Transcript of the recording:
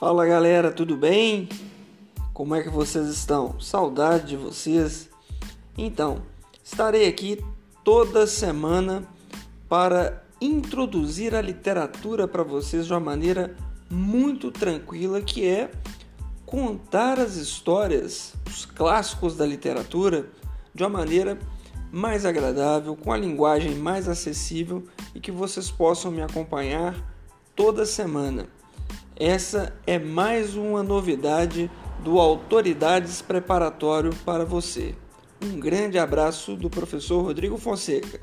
Fala galera, tudo bem? Como é que vocês estão? Saudade de vocês. Então, estarei aqui toda semana para introduzir a literatura para vocês de uma maneira muito tranquila, que é contar as histórias, os clássicos da literatura de uma maneira mais agradável, com a linguagem mais acessível e que vocês possam me acompanhar toda semana. Essa é mais uma novidade do Autoridades Preparatório para você. Um grande abraço do professor Rodrigo Fonseca.